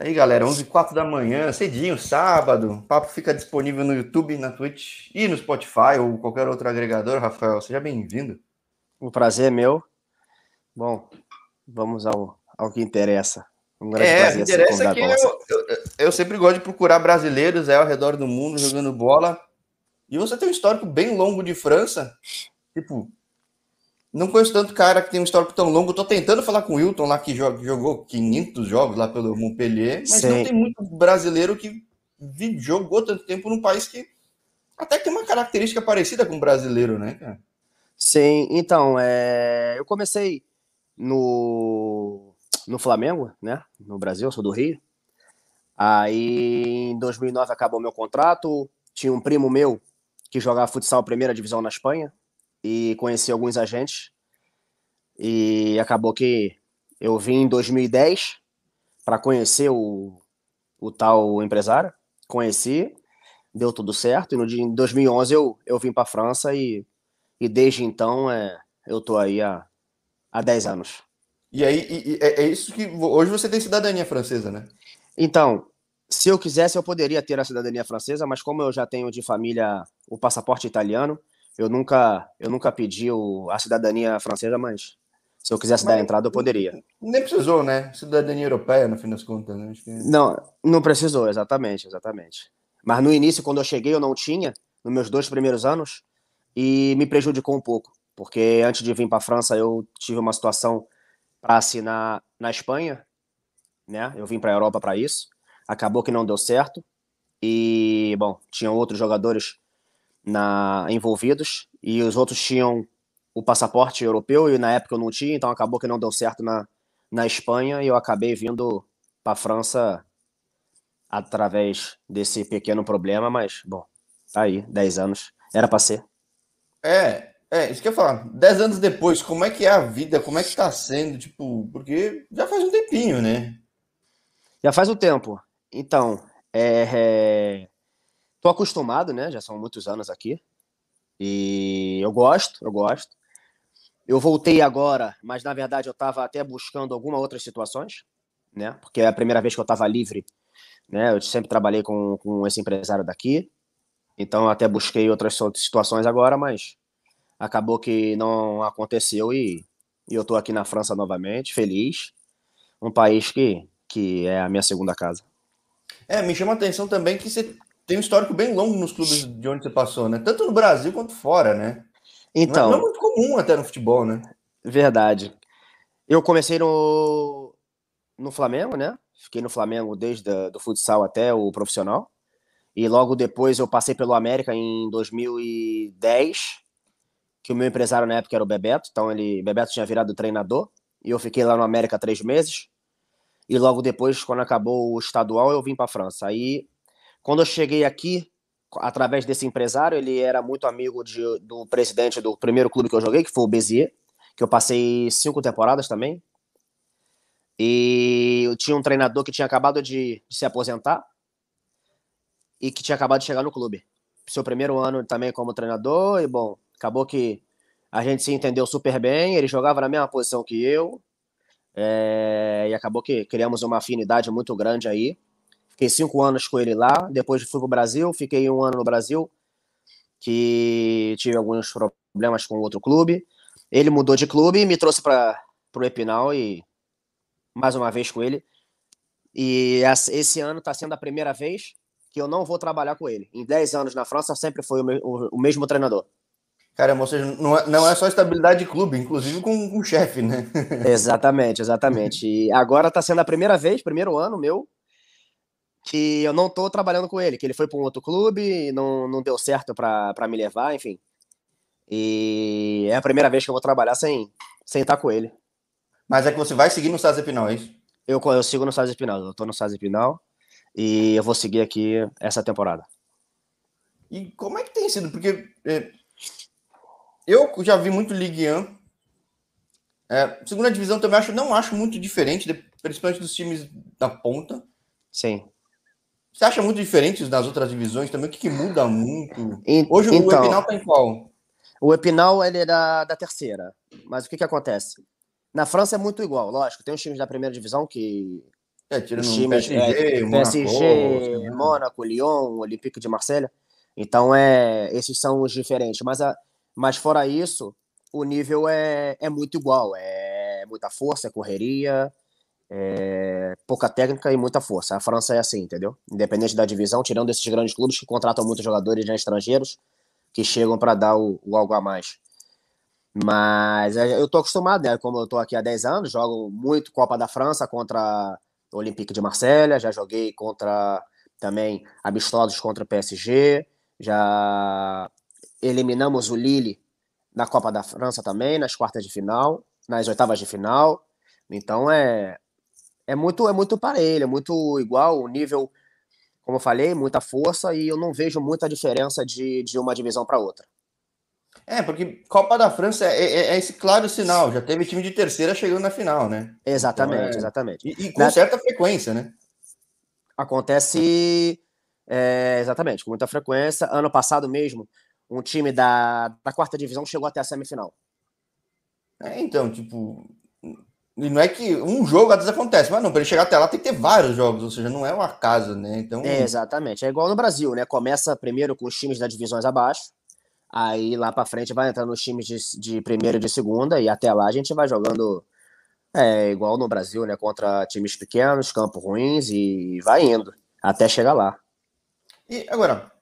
Aí, galera, 11 e 4 da manhã, cedinho, sábado. O papo fica disponível no YouTube, na Twitch e no Spotify ou qualquer outro agregador. Rafael, seja bem-vindo. O prazer é meu. Bom, vamos ao, ao que interessa. Um é, o que interessa é que eu, eu, eu, sempre gosto de procurar brasileiros é, ao redor do mundo jogando bola. E você tem um histórico bem longo de França. Tipo, não conheço tanto cara que tem um histórico tão longo. Tô tentando falar com o Wilton lá que jogou 500 jogos lá pelo Montpellier, mas Sim. não tem muito brasileiro que jogou tanto tempo num país que até tem uma característica parecida com o brasileiro, né, cara? Sim, então, é... eu comecei no, no Flamengo, né, no Brasil, sou do Rio. Aí, em 2009, acabou meu contrato. Tinha um primo meu que jogava futsal primeira divisão na Espanha, e conheci alguns agentes. E acabou que eu vim em 2010 para conhecer o, o tal empresário. Conheci, deu tudo certo. E no dia, em 2011 eu, eu vim para a França e, e desde então é, eu tô aí há, há 10 anos. E aí e, é, é isso que hoje você tem cidadania francesa, né? Então, se eu quisesse, eu poderia ter a cidadania francesa, mas como eu já tenho de família o passaporte italiano, eu nunca, eu nunca pedi o, a cidadania francesa, mas se eu quisesse mas, dar entrada, eu poderia. Nem precisou, né? Cidadania europeia, no fim das contas, né? Que... Não, não precisou, exatamente, exatamente. Mas no início, quando eu cheguei, eu não tinha, nos meus dois primeiros anos, e me prejudicou um pouco, porque antes de vir para a França, eu tive uma situação para assinar na Espanha, né? Eu vim para a Europa para isso. Acabou que não deu certo. E, bom, tinham outros jogadores na, envolvidos e os outros tinham o passaporte europeu e na época eu não tinha, então acabou que não deu certo na, na Espanha e eu acabei vindo para a França através desse pequeno problema, mas bom, tá aí, 10 anos, era para ser. É, é, isso que eu ia falar. 10 anos depois, como é que é a vida? Como é que tá sendo? Tipo, porque já faz um tempinho, né? Já faz um tempo. Então, é, é Tô acostumado, né? Já são muitos anos aqui. E eu gosto, eu gosto. Eu voltei agora, mas na verdade eu estava até buscando algumas outras situações, né? Porque é a primeira vez que eu estava livre, né? Eu sempre trabalhei com, com esse empresário daqui, então até busquei outras situações agora, mas acabou que não aconteceu e, e eu estou aqui na França novamente, feliz. Um país que, que é a minha segunda casa. É, me chama a atenção também que você tem um histórico bem longo nos clubes de onde você passou, né? Tanto no Brasil quanto fora, né? Então. Não é, não é muito comum até no futebol, né? Verdade. Eu comecei no, no Flamengo, né? Fiquei no Flamengo desde a, do futsal até o profissional. E logo depois eu passei pelo América em 2010, que o meu empresário na época era o Bebeto, então ele Bebeto tinha virado treinador, e eu fiquei lá no América três meses. E logo depois, quando acabou o estadual, eu vim para a França. Aí quando eu cheguei aqui, através desse empresário, ele era muito amigo de, do presidente do primeiro clube que eu joguei, que foi o Bezier, que eu passei cinco temporadas também. E eu tinha um treinador que tinha acabado de, de se aposentar e que tinha acabado de chegar no clube. Seu primeiro ano também como treinador, e bom, acabou que a gente se entendeu super bem, ele jogava na mesma posição que eu, é, e acabou que criamos uma afinidade muito grande aí. Fiquei cinco anos com ele lá, depois fui para o Brasil, fiquei um ano no Brasil, que tive alguns problemas com outro clube. Ele mudou de clube e me trouxe para o Epinal e mais uma vez com ele. E esse ano está sendo a primeira vez que eu não vou trabalhar com ele. Em 10 anos na França sempre foi o, me o, o mesmo treinador. Caramba, ou seja, não é, não é só estabilidade de clube, inclusive com, com o chefe, né? exatamente, exatamente. E agora está sendo a primeira vez, primeiro ano meu, que eu não tô trabalhando com ele, que ele foi para um outro clube e não, não deu certo para me levar, enfim. E é a primeira vez que eu vou trabalhar sem, sem estar com ele. Mas é que você vai seguir no Saz Epinal, é isso? Eu, eu sigo no Saz Epinal, eu tô no Saz Epinal e eu vou seguir aqui essa temporada. E como é que tem sido? Porque é, eu já vi muito Ligue 1. É, segunda divisão também acho, não acho muito diferente, principalmente dos times da ponta. Sim. Você acha muito diferente das outras divisões também? O que, que muda muito? Hoje então, o Epinal tá em qual? O Epinal ele é da, da terceira. Mas o que, que acontece? Na França é muito igual, lógico. Tem os times da primeira divisão que É, tirando Os times, PSG, é, PSG Mônaco, Lyon, Olympique de Marselha. Então, é, esses são os diferentes. Mas, a, mas fora isso, o nível é, é muito igual. É muita força, é correria, é pouca técnica e muita força. A França é assim, entendeu? Independente da divisão, tirando esses grandes clubes que contratam muitos jogadores né, estrangeiros que chegam para dar o, o, algo a mais. Mas é, eu tô acostumado, né? Como eu tô aqui há 10 anos, jogo muito Copa da França contra o Olympique de Marselha, já joguei contra também amistosos contra o PSG, já eliminamos o Lille na Copa da França também, nas quartas de final, nas oitavas de final. Então é é muito é muito parelho, é muito igual o nível, como eu falei, muita força e eu não vejo muita diferença de, de uma divisão para outra. É, porque Copa da França é, é, é, esse claro sinal. Já teve time de terceira chegando na final, né? Exatamente, então é... exatamente. E, e com na... certa frequência, né? Acontece é, exatamente, com muita frequência. Ano passado mesmo, um time da, da quarta divisão chegou até a semifinal. É, então, tipo, e não é que um jogo às vezes acontece, mas não, para ele chegar até lá tem que ter vários jogos, ou seja, não é um acaso, né? Então... É, exatamente. É igual no Brasil, né? Começa primeiro com os times das divisões abaixo, aí lá para frente vai entrando os times de, de primeira e de segunda, e até lá a gente vai jogando é, igual no Brasil, né? Contra times pequenos, campos ruins, e vai indo até chegar lá. E agora,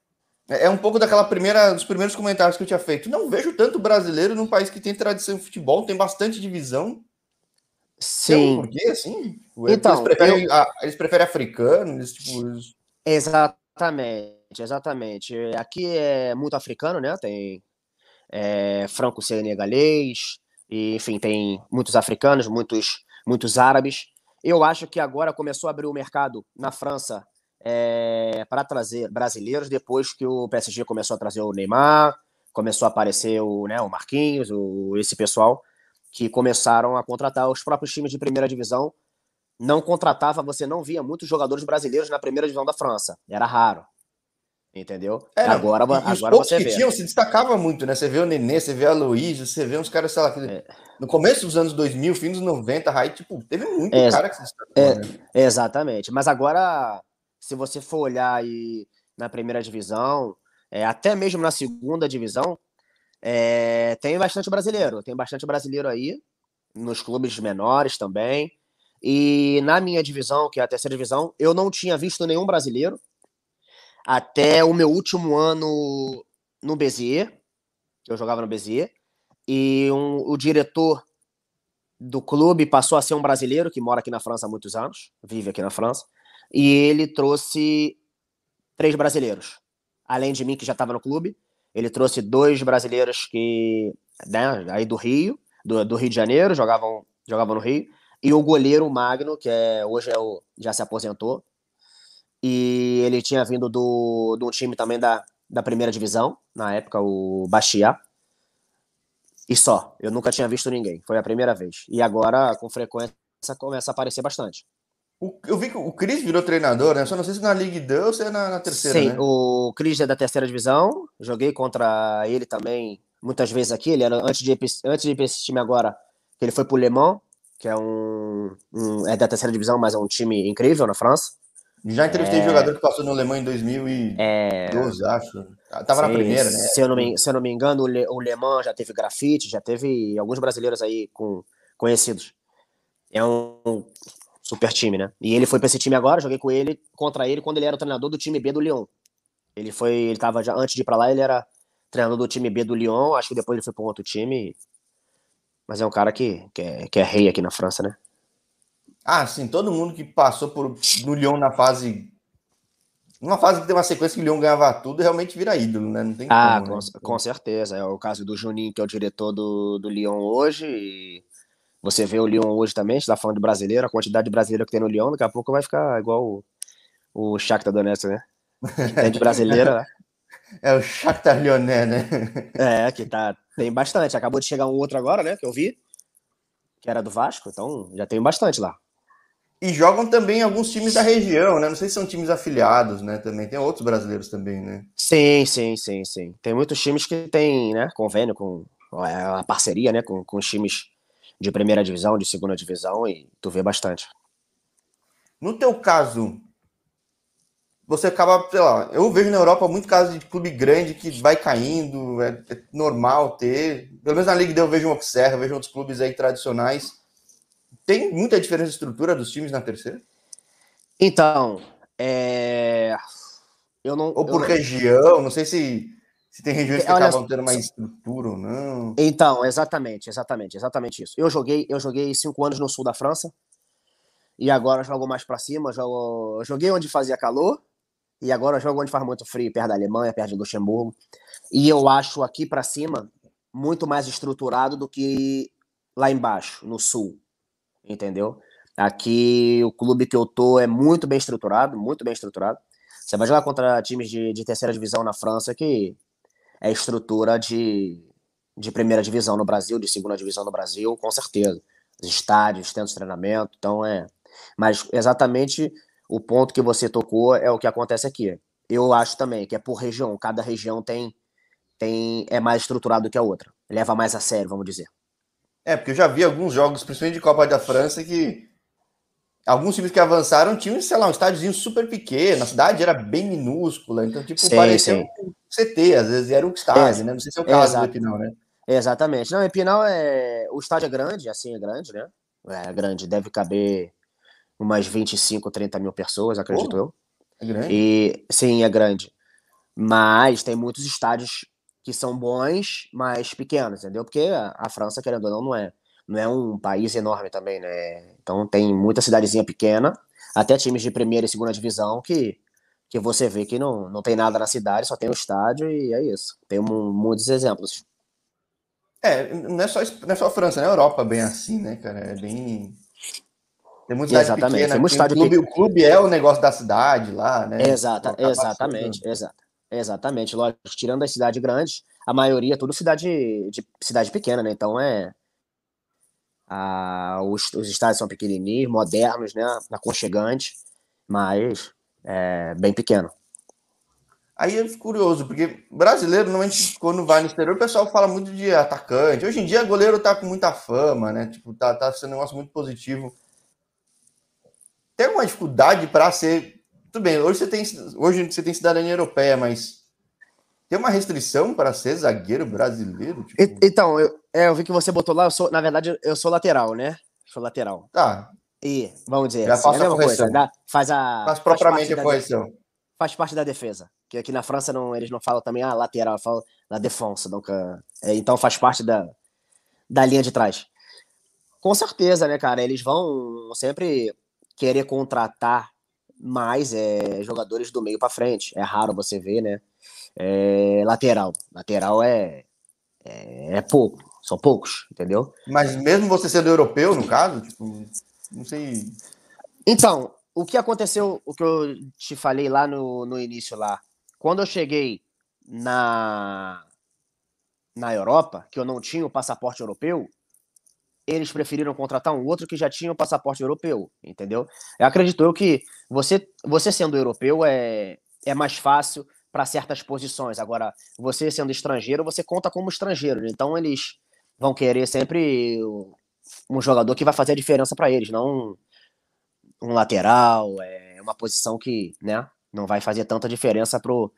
é, é um pouco daquela primeira, dos primeiros comentários que eu tinha feito. Não vejo tanto brasileiro num país que tem tradição de futebol, tem bastante divisão Sim. Por quê, assim? Então, eles preferem, eu... eles preferem africanos, tipo... Exatamente, exatamente. Aqui é muito africano, né? Tem é, franco-senegalês, e, enfim, tem muitos africanos, muitos, muitos árabes. Eu acho que agora começou a abrir o mercado na França é, para trazer brasileiros, depois que o PSG começou a trazer o Neymar, começou a aparecer o, né, o Marquinhos, o, esse pessoal que começaram a contratar os próprios times de primeira divisão. Não contratava, você não via muitos jogadores brasileiros na primeira divisão da França. Era raro. Entendeu? É, agora e, agora você que vê. Tinham, se destacava muito, né? Você vê o Nenê, você vê a Luiz, você vê uns caras, sei lá, é. no começo dos anos 2000, fim dos 90, aí, tipo, teve muito é, cara que se destacou. É, né? Exatamente. Mas agora, se você for olhar aí na primeira divisão, é, até mesmo na segunda divisão, é, tem bastante brasileiro, tem bastante brasileiro aí, nos clubes menores também. E na minha divisão, que é a terceira divisão, eu não tinha visto nenhum brasileiro até o meu último ano no Bezier, eu jogava no Bezier, e um, o diretor do clube passou a ser um brasileiro que mora aqui na França há muitos anos, vive aqui na França, e ele trouxe três brasileiros, além de mim que já estava no clube, ele trouxe dois brasileiros que, né, aí do Rio, do, do, Rio de Janeiro, jogavam, jogavam no Rio, e o goleiro Magno, que é, hoje é o, já se aposentou, e ele tinha vindo do, do time também da, da primeira divisão, na época, o Bastia. E só, eu nunca tinha visto ninguém, foi a primeira vez. E agora, com frequência, começa a aparecer bastante. O, eu vi que o Cris virou treinador, né? Só não sei se na Ligue 2 ou se é na, na terceira. Sim, né? o Cris é da terceira divisão. Joguei contra ele também muitas vezes aqui. Ele era antes de, antes de ir para esse time agora, ele foi para o Le Mans, que é um, um, é da terceira divisão, mas é um time incrível na França. Já entrevistei é... jogador que passou no Le Mans em 2012, é... acho. Tava Sim, na primeira, né? Se eu não me, se eu não me engano, o Le, o Le Mans já teve grafite, já teve alguns brasileiros aí com, conhecidos. É um super time, né? E ele foi para esse time agora, joguei com ele, contra ele, quando ele era o treinador do time B do Lyon. Ele foi, ele tava já, antes de ir pra lá, ele era treinador do time B do Lyon, acho que depois ele foi para um outro time. Mas é um cara que, que, é, que é rei aqui na França, né? Ah, sim, todo mundo que passou por, no Lyon na fase. Numa fase que tem uma sequência que o Lyon ganhava tudo, realmente vira ídolo, né? Não tem ah, como, com, né? com certeza. É o caso do Juninho, que é o diretor do, do Lyon hoje, e você vê o Lyon hoje também, a gente tá falando de brasileiro, a quantidade de brasileiro que tem no Lyon, daqui a pouco vai ficar igual o, o Shakhtar Donetsk, né? Tem de brasileiro, né? É o Shakhtar Lyonnais, né? É, que tá, tem bastante. Acabou de chegar um outro agora, né, que eu vi, que era do Vasco, então já tem bastante lá. E jogam também alguns times da região, né? Não sei se são times afiliados, né? Também tem outros brasileiros também, né? Sim, sim, sim, sim. Tem muitos times que têm, né, convênio com é, a parceria, né, com, com os times de primeira divisão, de segunda divisão, e tu vê bastante. No teu caso, você acaba, sei lá, eu vejo na Europa muito caso de clube grande que vai caindo, é, é normal ter. Pelo menos na Liga eu vejo um Observa, vejo outros clubes aí tradicionais. Tem muita diferença de estrutura dos times na terceira? Então, é... eu não. Ou por eu região, não sei se, se tem regiões que Olha, acabam tendo mais estrutura ou não. Então, exatamente, exatamente, exatamente isso. Eu joguei, eu joguei cinco anos no sul da França e agora jogo mais para cima. Jogo, joguei onde fazia calor e agora jogo onde faz muito frio, perto da Alemanha, perto de Luxemburgo. E eu acho aqui para cima muito mais estruturado do que lá embaixo, no sul. Entendeu? Aqui o clube que eu tô é muito bem estruturado, muito bem estruturado. Você vai jogar contra times de, de terceira divisão na França que é estrutura de, de primeira divisão no Brasil, de segunda divisão no Brasil, com certeza. Os estádios, centros de treinamento, então é. Mas exatamente o ponto que você tocou é o que acontece aqui. Eu acho também que é por região, cada região tem, tem é mais estruturado que a outra, leva mais a sério, vamos dizer. É, porque eu já vi alguns jogos, principalmente de Copa da França, que alguns times que avançaram tinham, sei lá, um estádiozinho super pequeno, a cidade era bem minúscula, então, tipo, sim, parecia sim. um CT, às vezes era um estádio, é, né? Não sei se é o caso exato. do Epinal, né? Exatamente. Não, Epinal é. O estádio é grande, assim, é grande, né? É grande, deve caber umas 25, 30 mil pessoas, acredito eu. É grande. E sim, é grande. Mas tem muitos estádios que são bons, mas pequenos, entendeu? Porque a França, querendo ou não, não é, não é um país enorme também, né? Então tem muita cidadezinha pequena, até times de primeira e segunda divisão que, que você vê que não, não tem nada na cidade, só tem o estádio e é isso. Tem um, muitos exemplos. É, não é, só, não é só a França, né? A Europa bem assim, né, cara? É bem tem muita cidade exatamente. pequena. Tem estádio clube, O clube é o negócio da cidade lá, né? Exata, exatamente, exata, exatamente. Lógico, tirando as cidades grandes, a maioria é tudo cidade, de, cidade pequena, né? Então é. A, os, os estádios são pequenininhos, modernos, né? Aconchegantes, mas é bem pequeno. Aí eu fico curioso, porque brasileiro, normalmente, quando vai no exterior, o pessoal fala muito de atacante. Hoje em dia, goleiro tá com muita fama, né? Tipo, tá, tá sendo um negócio muito positivo tem alguma dificuldade para ser. Tudo bem, hoje você tem, hoje você tem cidadania europeia, mas tem uma restrição para ser zagueiro brasileiro? Tipo... Então, eu, é, eu vi que você botou lá, eu sou, na verdade, eu sou lateral, né? Sou lateral. Tá. E, vamos dizer, Já assim, faço é a, a correção. Coisa, dá, faz a. Faz propriamente faz a correção. Da, faz parte da defesa. Que aqui na França não, eles não falam também, ah, lateral, falam da defensa. Nunca, é, então faz parte da, da linha de trás. Com certeza, né, cara? Eles vão sempre querer contratar mais é, jogadores do meio para frente. É raro você ver, né? É, lateral. Lateral é, é, é, pouco. São poucos, entendeu? Mas mesmo você sendo europeu, no caso, tipo, não sei. Então, o que aconteceu, o que eu te falei lá no, no início lá, quando eu cheguei na na Europa, que eu não tinha o passaporte europeu, eles preferiram contratar um outro que já tinha o passaporte europeu, entendeu? Eu acredito eu que você, você sendo europeu é, é mais fácil para certas posições. Agora, você sendo estrangeiro, você conta como estrangeiro. Então, eles vão querer sempre um jogador que vai fazer a diferença para eles, não um, um, lateral, é uma posição que, né, não vai fazer tanta diferença pro,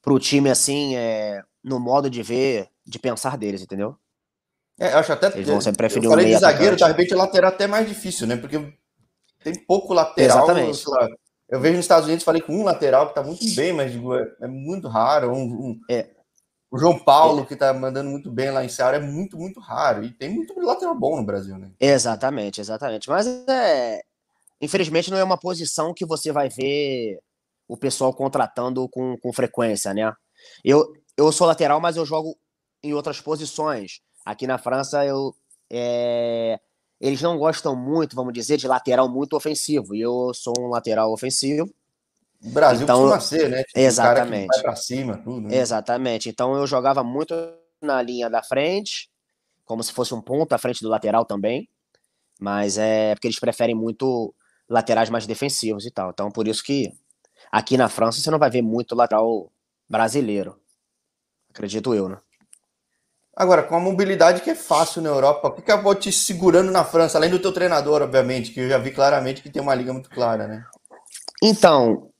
pro time assim, é, no modo de ver, de pensar deles, entendeu? É, eu acho até. Eles vão sempre preferir eu falei de zagueiro, de repente lateral até mais difícil, né? Porque tem pouco lateral. Exatamente. Lá, eu vejo nos Estados Unidos, falei com um lateral que tá muito bem, mas digo, é, é muito raro. Um, um, é. O João Paulo, é. que tá mandando muito bem lá em Ceará, é muito, muito raro. E tem muito lateral bom no Brasil, né? Exatamente, exatamente. Mas é. Infelizmente não é uma posição que você vai ver o pessoal contratando com, com frequência, né? Eu, eu sou lateral, mas eu jogo em outras posições. Aqui na França, eu, é, eles não gostam muito, vamos dizer, de lateral muito ofensivo. E eu sou um lateral ofensivo. O Brasil então, costuma ser, né? Tipo, exatamente. vai para cima, tudo. Né? Exatamente. Então eu jogava muito na linha da frente, como se fosse um ponto à frente do lateral também. Mas é porque eles preferem muito laterais mais defensivos e tal. Então por isso que aqui na França você não vai ver muito lateral brasileiro. Acredito eu, né? Agora, com a mobilidade que é fácil na Europa, o que acabou te segurando na França, além do teu treinador, obviamente, que eu já vi claramente que tem uma liga muito clara, né? Então,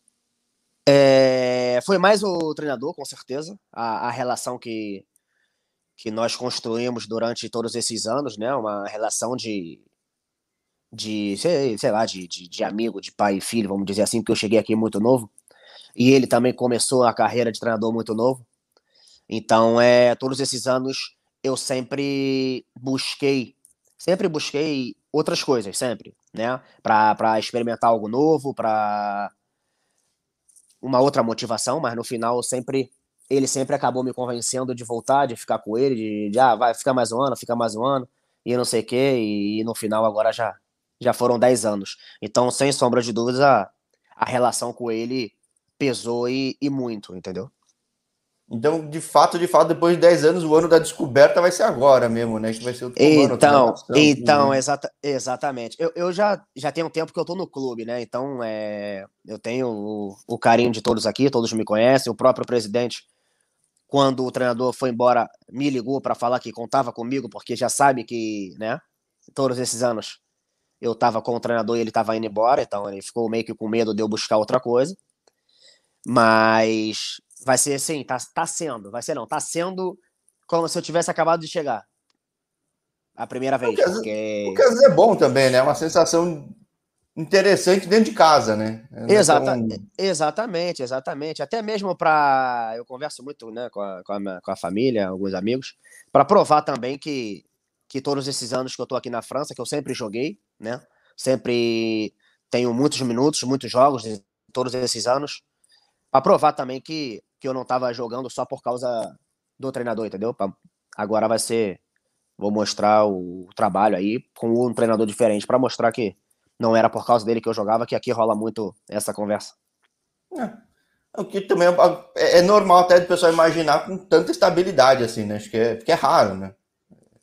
é, foi mais o treinador, com certeza, a, a, relação que, que nós construímos durante todos esses anos, né? Uma relação de, de sei, sei lá, de, de, de amigo, de pai e filho, vamos dizer assim, porque eu cheguei aqui muito novo, e ele também começou a carreira de treinador muito novo. Então, é, todos esses anos eu sempre busquei, sempre busquei outras coisas, sempre, né? Para experimentar algo novo, para uma outra motivação, mas no final sempre ele sempre acabou me convencendo de voltar, de ficar com ele, de, de ah, vai ficar mais um ano, fica mais um ano, e não sei o quê, e, e, no final agora já, já foram 10 anos. Então, sem sombra de dúvidas, a, a relação com ele pesou e, e muito, entendeu? Então, de fato, de fato, depois de 10 anos, o ano da descoberta vai ser agora mesmo, né? Que vai ser o Então, então né? exata, exatamente. Eu, eu já, já tenho um tempo que eu tô no clube, né? Então, é, eu tenho o, o carinho de todos aqui, todos me conhecem. O próprio presidente, quando o treinador foi embora, me ligou para falar que contava comigo, porque já sabe que, né? Todos esses anos eu tava com o treinador e ele tava indo embora, então ele ficou meio que com medo de eu buscar outra coisa. Mas vai ser assim, tá, tá sendo, vai ser não, tá sendo como se eu tivesse acabado de chegar. A primeira vez. Porque, porque... porque às vezes é bom também, né? É uma sensação interessante dentro de casa, né? É Exata, tão... Exatamente, exatamente. Até mesmo para. Eu converso muito né, com, a, com, a, com a família, alguns amigos, para provar também que, que todos esses anos que eu estou aqui na França, que eu sempre joguei, né? Sempre tenho muitos minutos, muitos jogos, todos esses anos, para provar também que, que eu não estava jogando só por causa do treinador, entendeu? Agora vai ser. Vou mostrar o trabalho aí com um treinador diferente para mostrar que não era por causa dele que eu jogava, que aqui rola muito essa conversa. É. O que também é, é, normal até do pessoal imaginar com tanta estabilidade assim, né? Acho que é, é raro, né?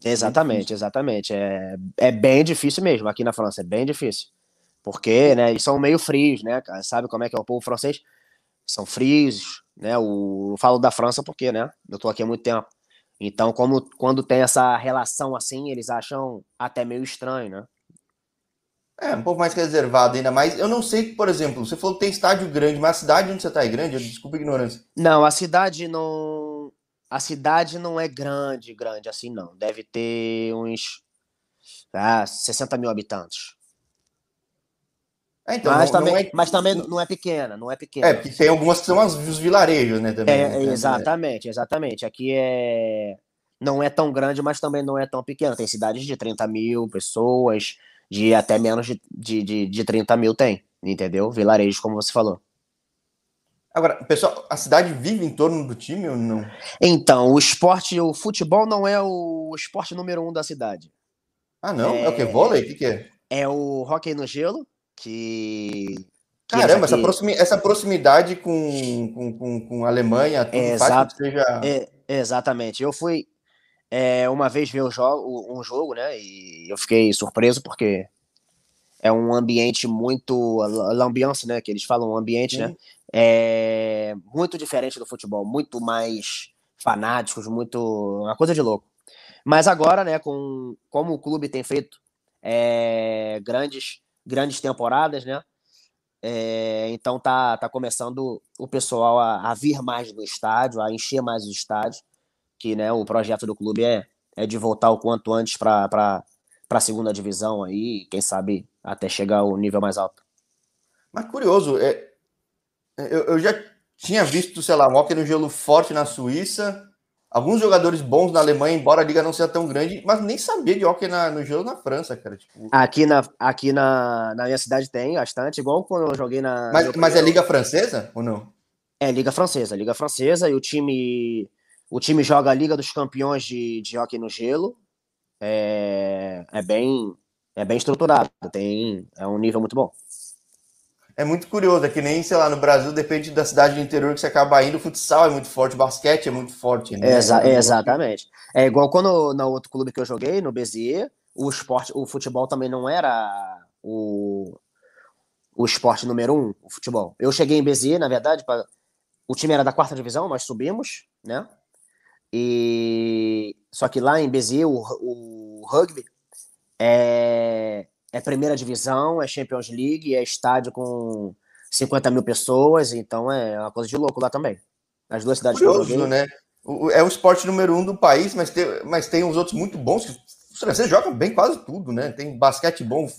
Exatamente, exatamente. É, é bem difícil mesmo aqui na França, é bem difícil. Porque, né, eles são meio frios, né? Sabe como é que é o povo francês? são frios, né? O, eu falo da França porque, né? Eu tô aqui há muito tempo. Então, como quando tem essa relação assim, eles acham até meio estranho, né? É, um pouco mais reservado ainda mais. Eu não sei, por exemplo, você falou que tem estádio grande, mas a cidade onde você está é grande? Desculpa a ignorância. Não, a cidade não. A cidade não é grande, grande assim, não. Deve ter uns ah, 60 mil habitantes. É, então, mas, não, também, não é... mas também não é pequena, não é pequena. É, porque tem algumas que são as, os vilarejos, né? Também, é, né? Exatamente, exatamente. Aqui é. Não é tão grande, mas também não é tão pequena. Tem cidades de 30 mil pessoas, de até menos de, de, de, de 30 mil tem, entendeu? Vilarejos, como você falou. Agora, pessoal, a cidade vive em torno do time ou não? Então, o esporte, o futebol não é o esporte número um da cidade. Ah, não? É, é o que? Vôlei? O que, que é? É o hockey no gelo, que. Caramba, essa, proximidade, essa proximidade com, com, com, com a Alemanha tudo é, faz que seja. É, exatamente. Eu fui é, uma vez ver o jogo, um jogo, né? E eu fiquei surpreso porque é um ambiente muito. L'ambiance, né? Que eles falam, um ambiente, né? É muito diferente do futebol, muito mais fanáticos, muito. Uma coisa de louco. Mas agora, né, com como o clube tem feito é, grandes grandes temporadas, né? É, então tá, tá começando o pessoal a, a, vir mais no estádio, a encher mais os estádios, que né, o projeto do clube é, é de voltar o quanto antes para a segunda divisão aí, quem sabe até chegar ao nível mais alto. Mas curioso, é, eu, eu já tinha visto, sei lá, um hockey no gelo forte na Suíça, alguns jogadores bons na Alemanha, embora a liga não seja tão grande, mas nem sabia de hockey na, no gelo na França, cara. Tipo... Aqui, na, aqui na, na minha cidade tem bastante, igual quando eu joguei na. Mas, mas é liga francesa ou não? É liga francesa, liga francesa, e o time o time joga a Liga dos Campeões de, de hockey no gelo. É, é bem é bem estruturado, tem é um nível muito bom é muito curioso, é que nem, sei lá, no Brasil, depende da cidade do interior que você acaba indo, o futsal é muito forte, o basquete é muito forte, né? Exa exatamente. É igual quando no outro clube que eu joguei, no Bezier, o esporte, o futebol também não era o, o esporte número um, o futebol. Eu cheguei em Bezier, na verdade, pra, o time era da quarta divisão, nós subimos, né? E só que lá em Bezerra, o, o rugby é, é primeira divisão, é Champions League, é estádio com 50 mil pessoas, então é uma coisa de louco lá também. As duas cidades Curioso, que eu joguei. né? É o esporte número um do país, mas tem, mas tem uns outros muito bons. Os franceses jogam bem quase tudo, né? Tem basquetebol,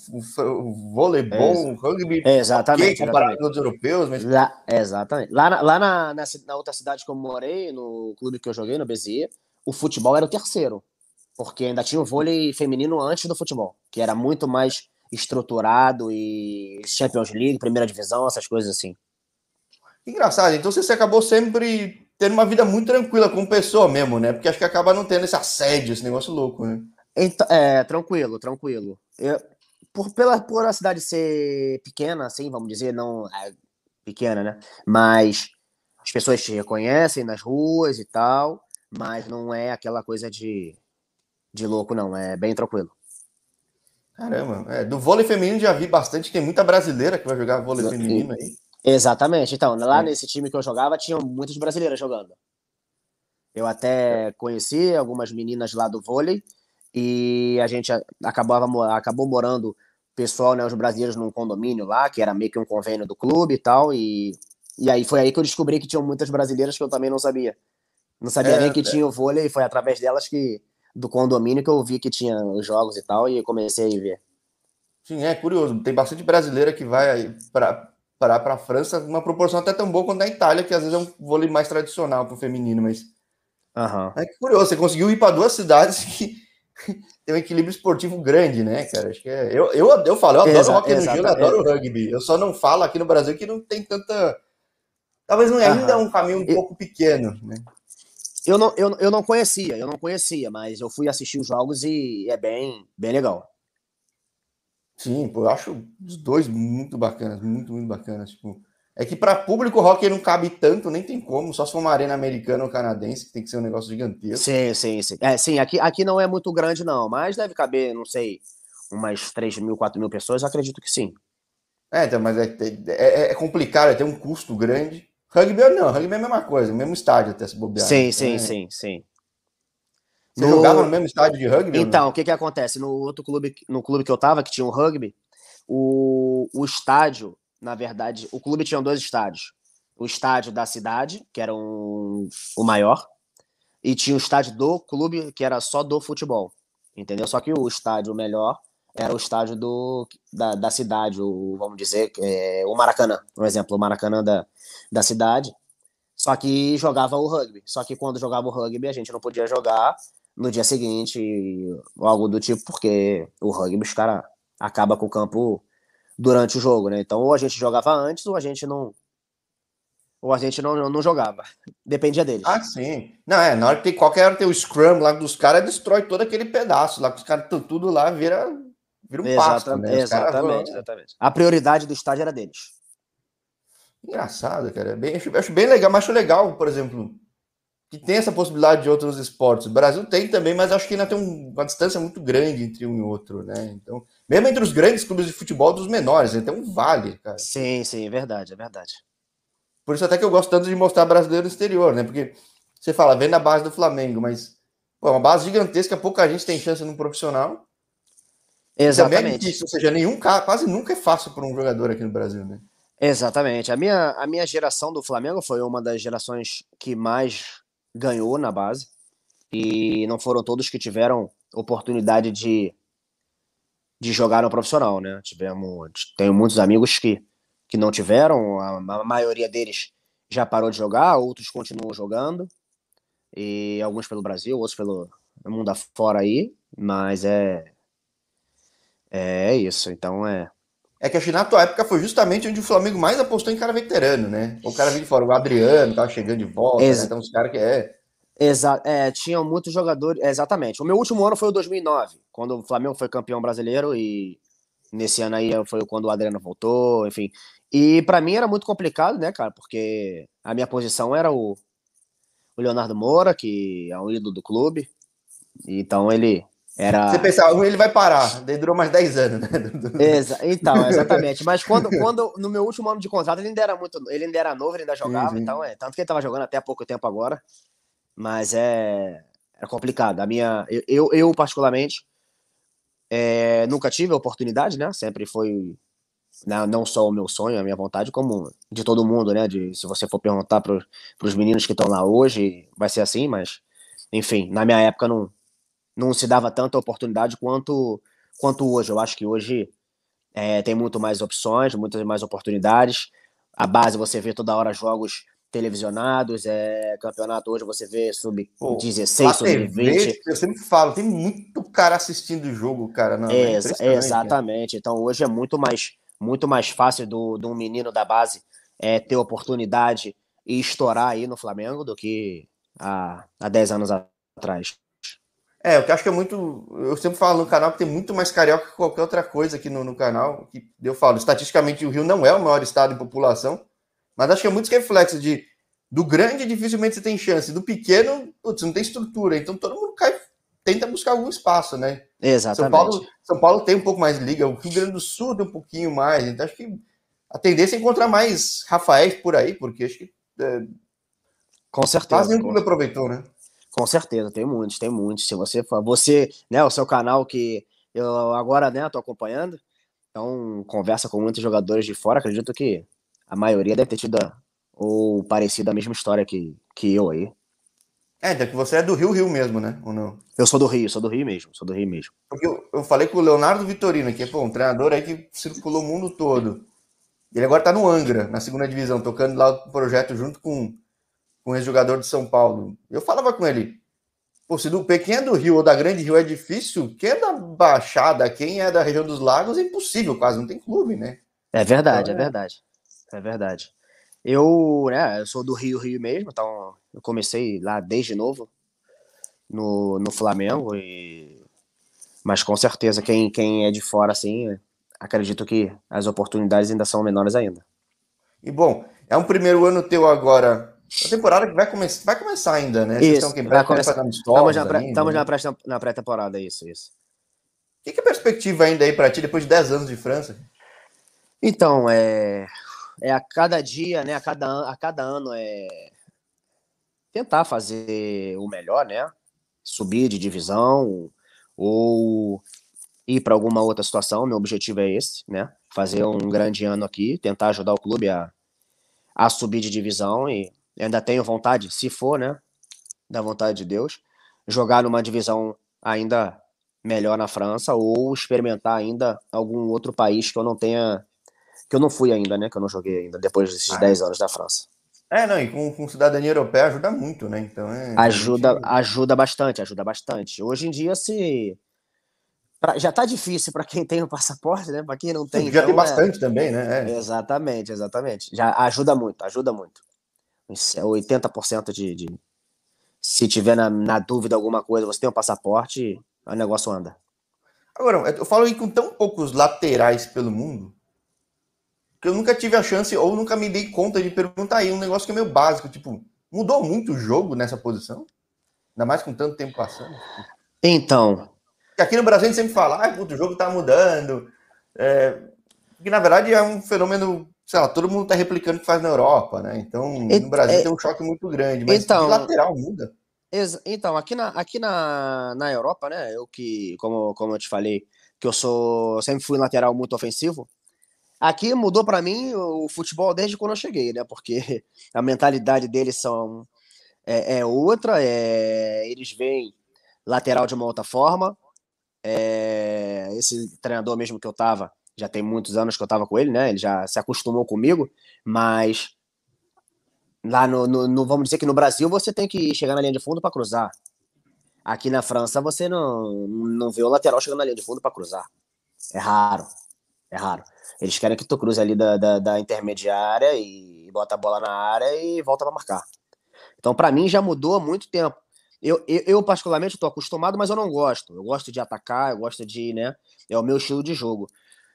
voleibol, é, rugby, exatamente, okay, comparado com os europeus. Mas... Lá, exatamente. Lá, na, lá na, na, na, outra cidade que eu morei, no clube que eu joguei, no Bezier, o futebol era o terceiro. Porque ainda tinha o vôlei feminino antes do futebol, que era muito mais estruturado e Champions League, primeira divisão, essas coisas assim. Engraçado, então você acabou sempre tendo uma vida muito tranquila como pessoa mesmo, né? Porque acho que acaba não tendo esse assédio, esse negócio louco, né? Então, é, tranquilo, tranquilo. Eu, por, pela, por a cidade ser pequena, assim, vamos dizer, não é pequena, né? Mas as pessoas te reconhecem nas ruas e tal, mas não é aquela coisa de, de louco, não. É bem tranquilo. Caramba, é, do vôlei feminino já vi bastante, tem muita brasileira que vai jogar vôlei feminino aí. Exatamente. Então, lá é. nesse time que eu jogava, tinham muitas brasileiras jogando. Eu até conheci algumas meninas lá do vôlei e a gente acabava, acabou morando pessoal, né, os brasileiros num condomínio lá, que era meio que um convênio do clube e tal, e, e aí foi aí que eu descobri que tinham muitas brasileiras que eu também não sabia. Não sabia é, nem que é. tinha o vôlei, e foi através delas que do condomínio que eu vi que tinha os jogos e tal, e comecei a ver. Sim, é curioso. Tem bastante brasileira que vai para para a França, uma proporção até tão boa quanto na Itália, que às vezes é um vôlei mais tradicional para o feminino, mas. Uhum. É curioso, você conseguiu ir para duas cidades que tem um equilíbrio esportivo grande, né, cara? Acho que é. Eu, eu, eu falo, eu adoro Exa, hockey no gelo, eu adoro o rugby. Eu só não falo aqui no Brasil que não tem tanta. Talvez não, ainda é um caminho um pouco pequeno, né? Eu não, eu, eu não conhecia, eu não conhecia, mas eu fui assistir os jogos e é bem, bem legal. Sim, pô, eu acho os dois muito bacanas, muito, muito bacanas. Tipo, é que para público rock não cabe tanto, nem tem como, só se for uma arena americana ou canadense, que tem que ser um negócio gigantesco. Sim, sim, sim. É, sim, aqui, aqui não é muito grande, não, mas deve caber, não sei, umas 3 mil, 4 mil pessoas, acredito que sim. É, então, mas é, é, é complicado, é tem um custo grande. Rugby não, rugby é a mesma coisa, o mesmo estádio até se bobear. Sim, sim, é. sim, sim. Você no... jogava no mesmo estádio de rugby? Então, o que que acontece? No outro clube, no clube que eu tava, que tinha um rugby, o, o estádio na verdade, o clube tinha dois estádios. O estádio da cidade, que era um, o maior, e tinha o estádio do clube, que era só do futebol. Entendeu? Só que o estádio melhor era o estádio do, da, da cidade, o, vamos dizer, é, o Maracanã, por exemplo, o Maracanã da, da cidade. Só que jogava o rugby. Só que quando jogava o rugby, a gente não podia jogar no dia seguinte, ou algo do tipo, porque o rugby, os caras acaba com o campo durante o jogo, né? Então, ou a gente jogava antes, ou a gente não. Ou a gente não, não jogava. Dependia deles. Ah, sim. Não, é, na hora que tem qualquer hora tem o scrum lá dos caras, destrói todo aquele pedaço lá, que os caras tudo lá, vira, vira um exatamente, pasto, né? Exatamente, exatamente. A prioridade do estádio era deles. Engraçado, cara. É bem, acho, acho bem legal, mas acho legal, por exemplo, que tem essa possibilidade de outros esportes. O Brasil tem também, mas acho que ainda tem um, uma distância muito grande entre um e outro, né? Então, mesmo entre os grandes clubes de futebol dos menores, tem um vale, cara. Sim, sim, é verdade, é verdade. Por isso até que eu gosto tanto de mostrar brasileiro no exterior, né? Porque você fala, vem na base do Flamengo, mas pô, é uma base gigantesca, pouca gente tem chance no profissional. Exatamente. É difícil, ou seja, nenhum quase nunca é fácil para um jogador aqui no Brasil, né? Exatamente. A minha, a minha geração do Flamengo foi uma das gerações que mais ganhou na base e não foram todos que tiveram oportunidade de, de jogar no profissional, né? Tivemos, tenho muitos amigos que, que não tiveram, a, a maioria deles já parou de jogar, outros continuam jogando, e alguns pelo Brasil, outros pelo mundo afora aí, mas é é isso, então é é que acho que na tua época foi justamente onde o Flamengo mais apostou em cara veterano, né? O cara veio de fora, o Adriano tava chegando de volta, Ex né? então os caras que é. Exa é, tinham muitos jogadores, é, exatamente. O meu último ano foi o 2009, quando o Flamengo foi campeão brasileiro e nesse ano aí foi quando o Adriano voltou, enfim. E para mim era muito complicado, né, cara, porque a minha posição era o, o Leonardo Moura, que é um ídolo do clube. Então ele era... Você pensava, ele vai parar, daí durou mais 10 anos, né? Exa então, exatamente. Mas quando, quando, no meu último ano de contrato, ele ainda era muito. Ele ainda era novo, ele ainda jogava, uhum. então é. Tanto que ele estava jogando até há pouco tempo agora. Mas é, é complicado. A minha, eu, eu particularmente, é, nunca tive a oportunidade, né? Sempre foi né, não só o meu sonho, a minha vontade, como de todo mundo, né? De, se você for perguntar para os meninos que estão lá hoje, vai ser assim, mas, enfim, na minha época não, não se dava tanta oportunidade quanto, quanto hoje. Eu acho que hoje é, tem muito mais opções, muitas mais oportunidades. A base você vê toda hora jogos televisionados, é, campeonato hoje você vê sub-16, sub-20. Eu sempre falo, tem muito cara assistindo o jogo, cara. Não, é, é exatamente. Então hoje é muito mais, muito mais fácil do, do um menino da base é, ter oportunidade e estourar aí no Flamengo do que há, há 10 anos atrás. É, eu acho que é muito. Eu sempre falo no canal que tem muito mais carioca que qualquer outra coisa aqui no, no canal. Que eu falo, estatisticamente o Rio não é o maior estado em população, mas acho que é muito reflexo de do grande dificilmente você tem chance, do pequeno, putz, não tem estrutura, então todo mundo cai, tenta buscar algum espaço, né? Exatamente. São Paulo, São Paulo tem um pouco mais liga, o Rio Grande do Sul tem um pouquinho mais, então acho que a tendência é encontrar mais Rafaéis por aí, porque acho que. É, com certeza. Quase nenhum aproveitou, né? Com certeza, tem muitos, tem muitos. Se você for, você, né, o seu canal que eu agora, né, tô acompanhando, então conversa com muitos jogadores de fora, acredito que a maioria deve ter tido ou parecido a mesma história que, que eu aí. É, então que você é do Rio Rio mesmo, né? Ou não? Eu sou do Rio, sou do Rio mesmo, sou do Rio mesmo. Porque eu, eu falei com o Leonardo Vitorino, que é pô, um treinador aí que circulou o mundo todo. Ele agora tá no Angra, na segunda divisão, tocando lá o projeto junto com com um ex-jogador de São Paulo. Eu falava com ele, pô, se do quem é do Rio ou da Grande Rio é difícil, quem é da Baixada, quem é da região dos Lagos é impossível, quase não tem clube, né? É verdade, então, é, é verdade. É verdade. Eu, né, eu sou do Rio, Rio mesmo, então eu comecei lá desde novo no, no Flamengo e mas com certeza quem, quem é de fora assim, acredito que as oportunidades ainda são menores ainda. E bom, é um primeiro ano teu agora a temporada que vai, come vai começar ainda, né? Isso, estão vai começar. Estamos estamos na, pré, na pré-temporada, isso, isso. O que, que é a perspectiva ainda aí para ti depois de 10 anos de França? Então, é, é a cada dia, né? A cada, a cada ano é tentar fazer o melhor, né? Subir de divisão ou ir para alguma outra situação. Meu objetivo é esse, né? Fazer um grande ano aqui, tentar ajudar o clube a, a subir de divisão e ainda tenho vontade, se for, né? Da vontade de Deus, jogar numa divisão ainda melhor na França ou experimentar ainda algum outro país que eu não tenha. que eu não fui ainda, né? Que eu não joguei ainda, depois desses ah, 10 é. anos da França. É, não, e com, com, cidadania europeia ajuda muito, né? Então é. Ajuda, gente... ajuda bastante, ajuda bastante. Hoje em dia, se. Pra, já tá difícil para quem tem o passaporte, né? Para quem não tem. Já então, tem bastante é... também, né? É. Exatamente, exatamente. Já ajuda muito, ajuda muito. 80% de, de. Se tiver na, na, dúvida alguma coisa, você tem um passaporte, o negócio anda. Agora, eu falo aí com tão poucos laterais pelo mundo que eu nunca tive a chance ou nunca me dei conta de perguntar aí um negócio que é meio básico, tipo, mudou muito o jogo nessa posição? Ainda mais com tanto tempo passando? Então. Aqui no Brasil a gente sempre fala, ah, o jogo tá mudando. É, que na verdade é um fenômeno sei lá, todo mundo está replicando o que faz na Europa, né? Então, no Brasil é, tem um choque muito grande, mas então, lateral muda. Então, aqui na, aqui na, na Europa, né? Eu que, como, como eu te falei, que eu sou sempre fui lateral muito ofensivo. Aqui mudou para mim o futebol desde quando eu cheguei, né? Porque a mentalidade deles são é, é outra, é, eles veem lateral de uma outra forma. É, esse treinador mesmo que eu tava, já tem muitos anos que eu estava com ele, né? Ele já se acostumou comigo, mas lá no, no, no, vamos dizer que no Brasil você tem que chegar na linha de fundo para cruzar. Aqui na França você não, não vê o lateral chegando na linha de fundo para cruzar. É raro. É raro. Eles querem que tu cruze ali da, da, da intermediária e bota a bola na área e volta para marcar. Então, para mim, já mudou há muito tempo. Eu, eu, eu particularmente, estou acostumado, mas eu não gosto. Eu gosto de atacar, eu gosto de, né? É o meu estilo de jogo.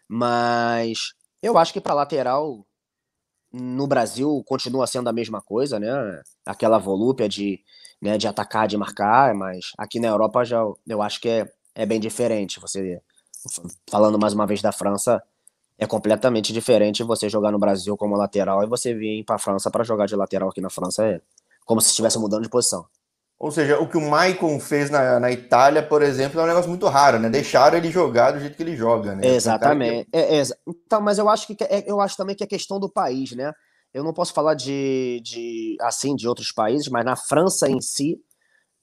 Mas eu acho que para lateral no Brasil continua sendo a mesma coisa, né? Aquela volúpia de, né, de atacar, de marcar, mas aqui na Europa já eu acho que é, é bem diferente. Você falando mais uma vez da França, é completamente diferente você jogar no Brasil como lateral e você vir para a França para jogar de lateral aqui na França é como se estivesse mudando de posição. Ou seja, o que o Maicon fez na, na Itália, por exemplo, é um negócio muito raro, né? Deixaram ele jogar do jeito que ele joga, né? Exatamente. Que... É, é, então, mas eu acho que é, eu acho também que é questão do país, né? Eu não posso falar de, de assim de outros países, mas na França em si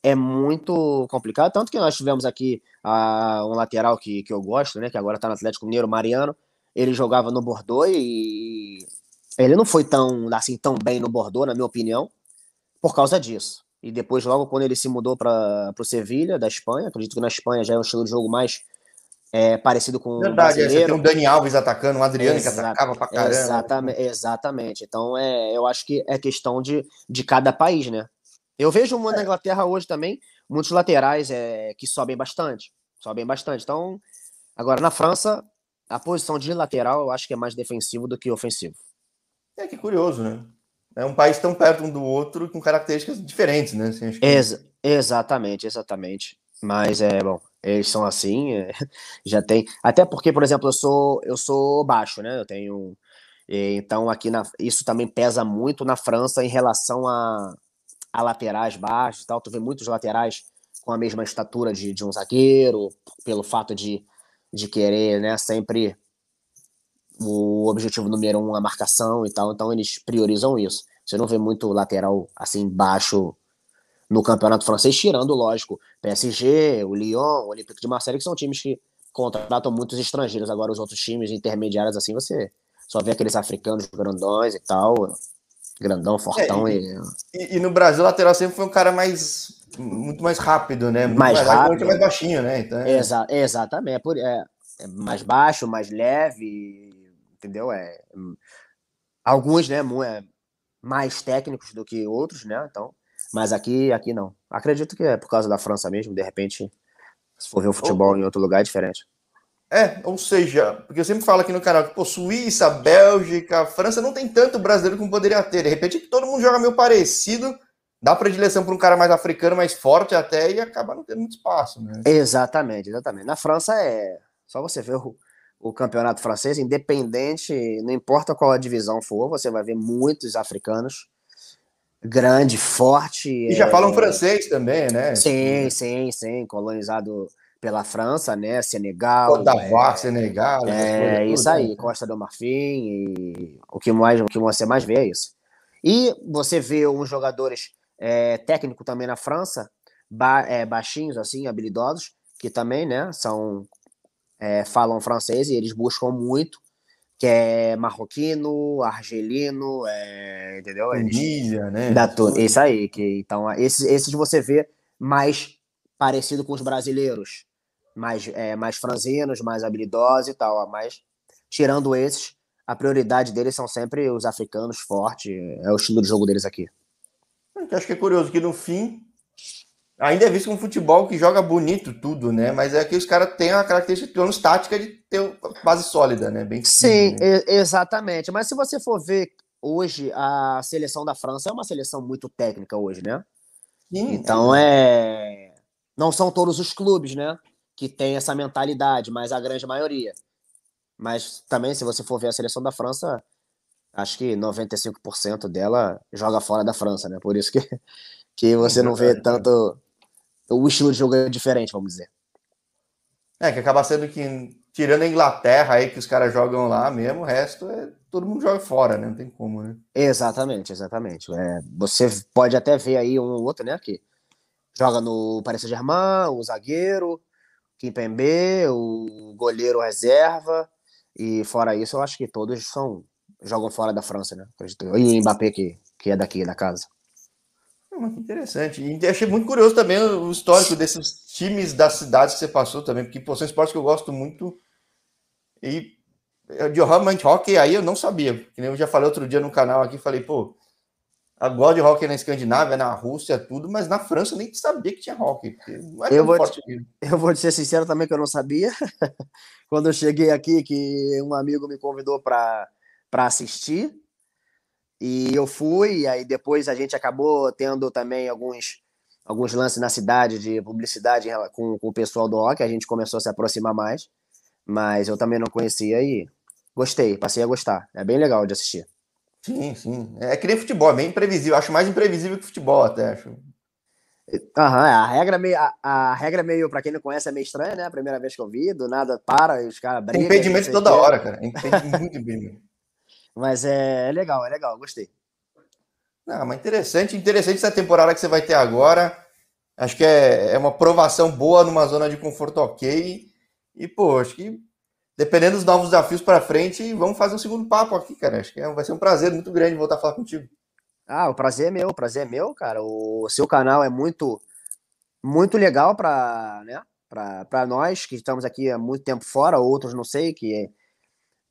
é muito complicado. Tanto que nós tivemos aqui uh, um lateral que, que eu gosto, né? Que agora está no Atlético Mineiro, Mariano. Ele jogava no Bordeaux e ele não foi tão assim tão bem no Bordeaux, na minha opinião, por causa disso e depois, logo quando ele se mudou para o Sevilha, da Espanha, acredito que na Espanha já é um estilo de jogo mais é, parecido com Verdade, o. É, você tem um Dani Alves atacando, um Adriano que atacava pra caramba. Exatamente, exatamente. Então, é, eu acho que é questão de, de cada país, né? Eu vejo na Inglaterra hoje também muitos laterais é, que sobem bastante. Sobem bastante. Então, agora na França, a posição de lateral eu acho que é mais defensivo do que ofensivo. É que curioso, né? É um país tão perto um do outro com características diferentes, né? Assim, que... Ex exatamente, exatamente. Mas é bom, eles são assim, é, já tem. Até porque, por exemplo, eu sou eu sou baixo, né? Eu tenho então aqui na isso também pesa muito na França em relação a, a laterais baixos, tal. Tu vê muitos laterais com a mesma estatura de, de um zagueiro, pelo fato de, de querer, né? Sempre o objetivo número um a marcação e tal, então eles priorizam isso. Você não vê muito lateral assim baixo no campeonato francês, tirando, lógico, PSG, o Lyon, o Olympique de Marseille, que são times que contratam muitos estrangeiros. Agora, os outros times intermediários, assim, você só vê aqueles africanos grandões e tal, grandão, fortão. É, e, e, e, no Brasil, o lateral sempre foi um cara mais muito mais rápido, né? Muito mais, mais rápido. mais baixinho, né? Então, é... Exa exatamente. É, por, é, é mais baixo, mais leve, entendeu? É, alguns, né, é, mais técnicos do que outros, né? Então, mas aqui, aqui não. Acredito que é por causa da França mesmo, de repente, se for ver o futebol ou, em outro lugar é diferente. É, ou seja, porque eu sempre falo aqui no canal que, pô, Suíça, Bélgica, França não tem tanto brasileiro como poderia ter. De repente, todo mundo joga meio parecido, dá predileção para um cara mais africano, mais forte até, e acaba não tendo muito espaço, né? Exatamente, exatamente. Na França é só você ver o, o campeonato francês, independente, não importa qual a divisão for, você vai ver muitos africanos grande, forte. E já é... falam francês também, né? Sim, sim, sim, colonizado pela França, né? Senegal. Côte d'Ivoire, é, Senegal. É, isso aí, né? Costa do Marfim, e o que mais, o que você mais vê é isso. E você vê uns jogadores é, técnicos também na França, ba é, baixinhos, assim, habilidosos, que também, né, são é, falam francês e eles buscam muito, que é marroquino, argelino, é, entendeu? Tunísia, né? Da tu... Isso aí, que, então esses, esses você vê mais parecido com os brasileiros, mais, é, mais franzinos, mais habilidosos e tal, mas tirando esses, a prioridade deles são sempre os africanos fortes, é o estilo de jogo deles aqui. Eu acho que é curioso que no fim ainda é visto como futebol que joga bonito tudo, né? Mas é que os caras têm a característica, pelo menos tática, de ter uma base sólida, né? Bem Sim, né? exatamente. Mas se você for ver hoje, a seleção da França é uma seleção muito técnica hoje, né? Sim, então é. Não são todos os clubes, né? Que tem essa mentalidade, mas a grande maioria. Mas também, se você for ver a seleção da França, acho que 95% dela joga fora da França, né? Por isso que, que você não vê tanto o estilo de jogo é diferente, vamos dizer. É, que acaba sendo que, tirando a Inglaterra aí, que os caras jogam lá mesmo, o resto é todo mundo joga fora, né? Não tem como, né? Exatamente, exatamente. É, você pode até ver aí um ou outro, né? Que joga no Paris Saint-Germain, o zagueiro, Kimpembe, o goleiro reserva, e fora isso, eu acho que todos são jogam fora da França, né? E o Mbappé, que, que é daqui da casa. Muito interessante. E achei muito curioso também o histórico desses times das cidades que você passou também, porque pô, são esportes que eu gosto muito. E de realmente hockey aí eu não sabia. Eu já falei outro dia no canal aqui, falei, pô, a gosto de hockey na Escandinávia, na Rússia, tudo, mas na França eu nem sabia que tinha hockey. É eu, vou te, eu vou te ser sincero também que eu não sabia. Quando eu cheguei aqui, que um amigo me convidou para assistir, e eu fui, e aí depois a gente acabou tendo também alguns, alguns lances na cidade de publicidade com, com o pessoal do rock, a gente começou a se aproximar mais, mas eu também não conhecia e gostei, passei a gostar. É bem legal de assistir. Sim, sim. É que nem futebol, é bem imprevisível. Acho mais imprevisível que futebol até, acho. Aham, a regra meio, a, a regra meio, pra quem não conhece, é meio estranha, né? A primeira vez que eu vi, do nada para e os caras brigam. Impedimento toda hora, cara. muito impedimento. Mas é, é, legal, é legal, gostei. Não, mas interessante, interessante essa temporada que você vai ter agora. Acho que é, é uma provação boa numa zona de conforto ok. E, pô, acho que dependendo dos novos desafios para frente, vamos fazer um segundo papo aqui, cara. Acho que é, vai ser um prazer muito grande voltar a falar contigo. Ah, o prazer é meu, o prazer é meu, cara. O seu canal é muito, muito legal para, né? Nós que estamos aqui há muito tempo fora, outros não sei, que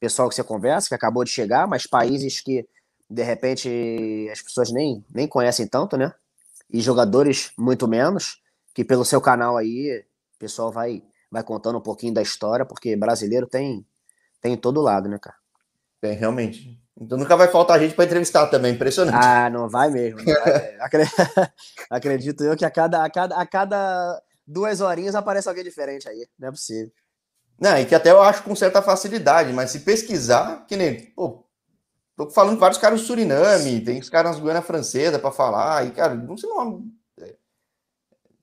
pessoal que você conversa, que acabou de chegar, mas países que de repente as pessoas nem, nem conhecem tanto, né? E jogadores muito menos, que pelo seu canal aí, o pessoal vai, vai contando um pouquinho da história, porque brasileiro tem, tem em todo lado, né, cara? Tem, realmente. Então nunca vai faltar gente para entrevistar também, impressionante. Ah, não vai mesmo. Não vai. Acredito eu que a cada, a, cada, a cada duas horinhas aparece alguém diferente aí. Não é possível. Não, e que até eu acho com certa facilidade, mas se pesquisar, que nem. Pô, tô falando vários caras do Suriname, tem os caras nas Guiana Francesa para falar, e, cara, não sei não. É,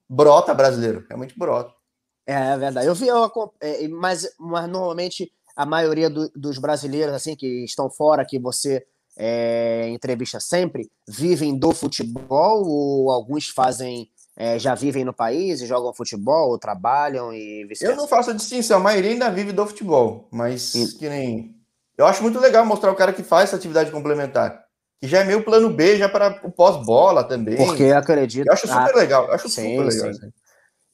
brota brasileiro, realmente brota. É, é verdade. Eu vi, eu, é, mas, mas normalmente a maioria do, dos brasileiros assim que estão fora, que você é, entrevista sempre, vivem do futebol ou alguns fazem é, já vivem no país e jogam futebol ou trabalham e Eu não faço a distinção, a maioria ainda vive do futebol, mas que nem eu acho muito legal mostrar o cara que faz essa atividade complementar. Que já é meio plano B, já para o pós-bola também. Porque acredito. Eu acho super legal. Eu acho sim, super legal. Assim.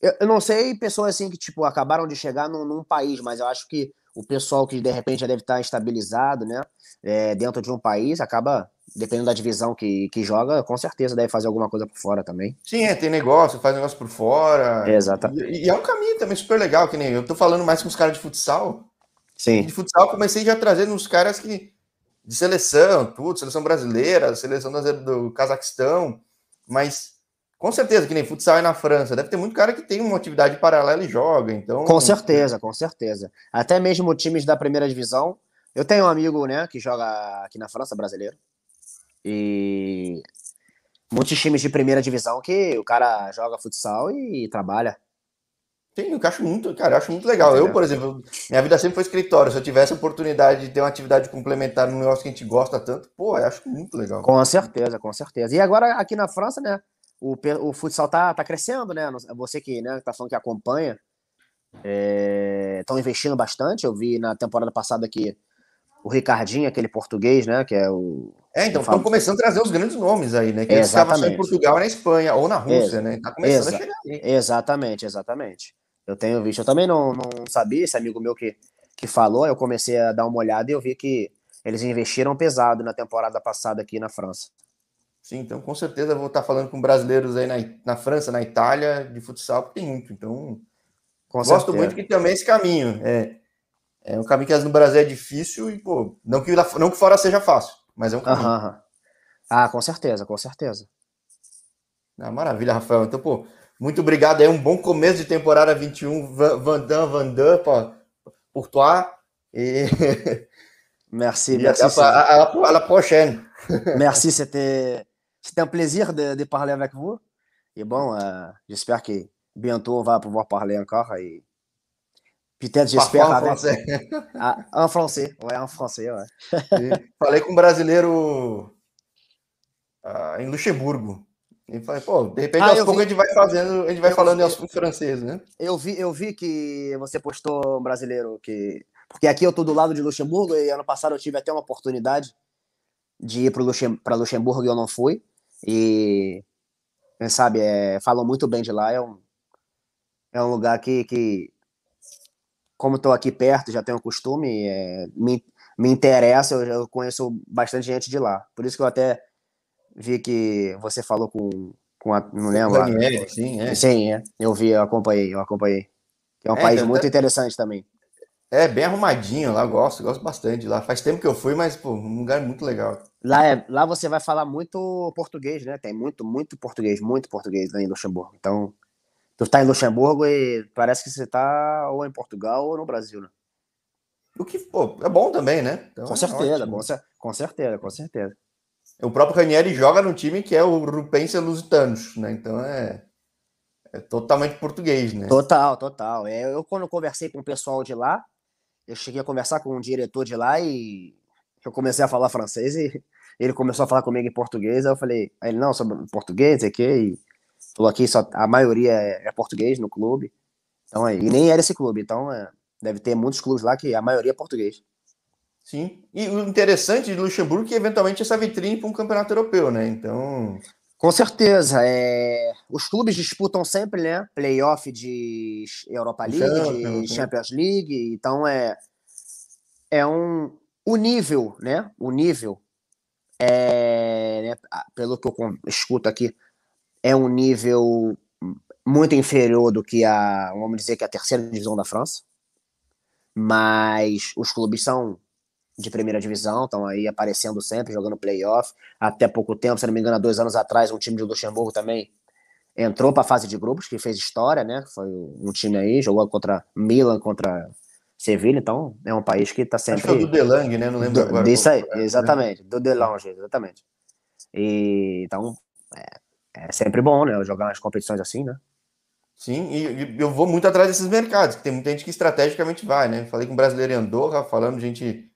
Eu, eu, não sei pessoas assim que, tipo, acabaram de chegar num, num país, mas eu acho que o pessoal que de repente já deve estar estabilizado, né, é, dentro de um país, acaba, dependendo da divisão que, que joga, com certeza deve fazer alguma coisa por fora também. Sim, é, tem negócio, faz negócio por fora. Exatamente. E, e, é um caminho também super legal, que nem eu tô falando mais com os caras de futsal. Sim. De futsal comecei já trazendo uns caras que de seleção, tudo, seleção brasileira, seleção do Cazaquistão, mas com certeza, que nem futsal é na França. Deve ter muito cara que tem uma atividade paralela e joga, então... Com certeza, com certeza. Até mesmo times da primeira divisão. Eu tenho um amigo, né, que joga aqui na França, brasileiro. E muitos times de primeira divisão que o cara joga futsal e trabalha. Tem, eu acho muito, cara, eu acho muito legal. Eu, por exemplo, minha vida sempre foi escritório. Se eu tivesse a oportunidade de ter uma atividade complementar no negócio que a gente gosta tanto, pô, eu acho muito legal. Com certeza, com certeza. E agora aqui na França, né? o, o futsal tá, tá crescendo, né? Você que né, tá falando que acompanha, estão é, investindo bastante. Eu vi na temporada passada que o Ricardinho, aquele português, né? Que é o. É, então estão começando a trazer os grandes nomes aí, né? Que eles estavam só em Portugal e na Espanha, ou na Rússia, Ex né? Tá começando a chegar aí. Exatamente, exatamente. Eu tenho visto. Eu também não, não sabia, esse amigo meu que, que falou, eu comecei a dar uma olhada e eu vi que eles investiram pesado na temporada passada aqui na França. Sim, então com certeza vou estar falando com brasileiros aí na, na França, na Itália, de futsal, porque tem muito. Então, com gosto certeza. muito que também esse caminho. É, é um caminho que no Brasil é difícil e, pô, não que, não que fora seja fácil, mas é um caminho. Uhum. Ah, com certeza, com certeza. Ah, maravilha, Rafael. Então, pô, muito obrigado aí. Um bom começo de temporada 21. Vandam, Vandam, Courtois. E... Merci, merci. À, à, à la prochaine. Merci, c'était C'était un plaisir de, de, parler avec vous. Et bon, euh, j'espère que bientôt on va pouvoir parler encore. Et peut-être, j'espère. En français. Ah, en français, ouais, en français, ouais. falei com um brasileiro uh, em Luxemburgo. E falei, pô, de repente ah, aos poucos a gente vai fazendo, a gente vai eu falando vi... em francês, né? Eu vi, eu vi que você postou um brasileiro que. Porque aqui eu tô do lado de Luxemburgo e ano passado eu tive até uma oportunidade de ir para Luxem Luxemburgo e eu não fui. E, quem sabe, é, falam muito bem de lá. É um, é um lugar que, que como estou aqui perto, já tenho costume, é, me, me interessa, eu, eu, conheço bastante gente de lá. Por isso que eu até vi que você falou com, com a, não lembro. Daniel, sim, é. Sim, é. Eu vi, eu acompanhei, eu acompanhei. É um é, país muito interessante também. É, bem arrumadinho lá, gosto, gosto bastante lá. Faz tempo que eu fui, mas, pô, um lugar muito legal. Lá, é, lá você vai falar muito português, né? Tem muito, muito português, muito português lá em Luxemburgo. Então, tu tá em Luxemburgo e parece que você tá ou em Portugal ou no Brasil, né? O que, pô, é bom também, né? Então, com certeza, é bom, com certeza, com certeza. O próprio Ranieri joga no time que é o Rupense Lusitanos, né? Então é é totalmente português, né? Total, total. É, eu, quando conversei com o pessoal de lá, eu cheguei a conversar com um diretor de lá e eu comecei a falar francês e ele começou a falar comigo em português. Aí eu falei, aí ele, não, sobre português, é que e falou aqui, só, a maioria é, é português no clube. Então, é, e nem era esse clube, então é, deve ter muitos clubes lá que a maioria é português. Sim, e o interessante de Luxemburgo é que eventualmente essa vitrine para um campeonato europeu, né? Então. Com certeza. É... Os clubes disputam sempre, né? Playoff de Europa League, de Champions League. Então é, é um. O nível, né? O nível, é, né? pelo que eu escuto aqui, é um nível muito inferior do que a, vamos dizer, que a terceira divisão da França. Mas os clubes são de primeira divisão, estão aí aparecendo sempre, jogando playoff. Até pouco tempo, se não me engano, há dois anos atrás, um time de Luxemburgo também entrou para a fase de grupos, que fez história, né? Foi um time aí, jogou contra Milan, contra Sevilha, então é um país que está sempre. Acho que é do Delang, né? Não lembro do, agora. Disso aí, é, exatamente, né? do Delange, exatamente. E, então, é, é sempre bom, né? Jogar umas competições assim, né? Sim, e eu vou muito atrás desses mercados, que tem muita gente que estrategicamente vai, né? Falei com um brasileiro em Andorra, falando gente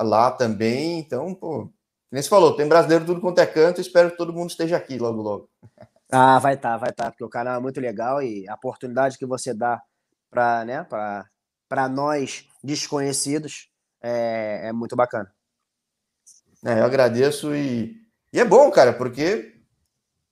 lá também. Então, pô, nem se falou, tem brasileiro tudo quanto é canto, espero que todo mundo esteja aqui logo, logo. Ah, vai estar, tá, vai estar, tá, porque o canal é muito legal e a oportunidade que você dá para né, nós desconhecidos é, é muito bacana. É, eu agradeço e, e é bom, cara, porque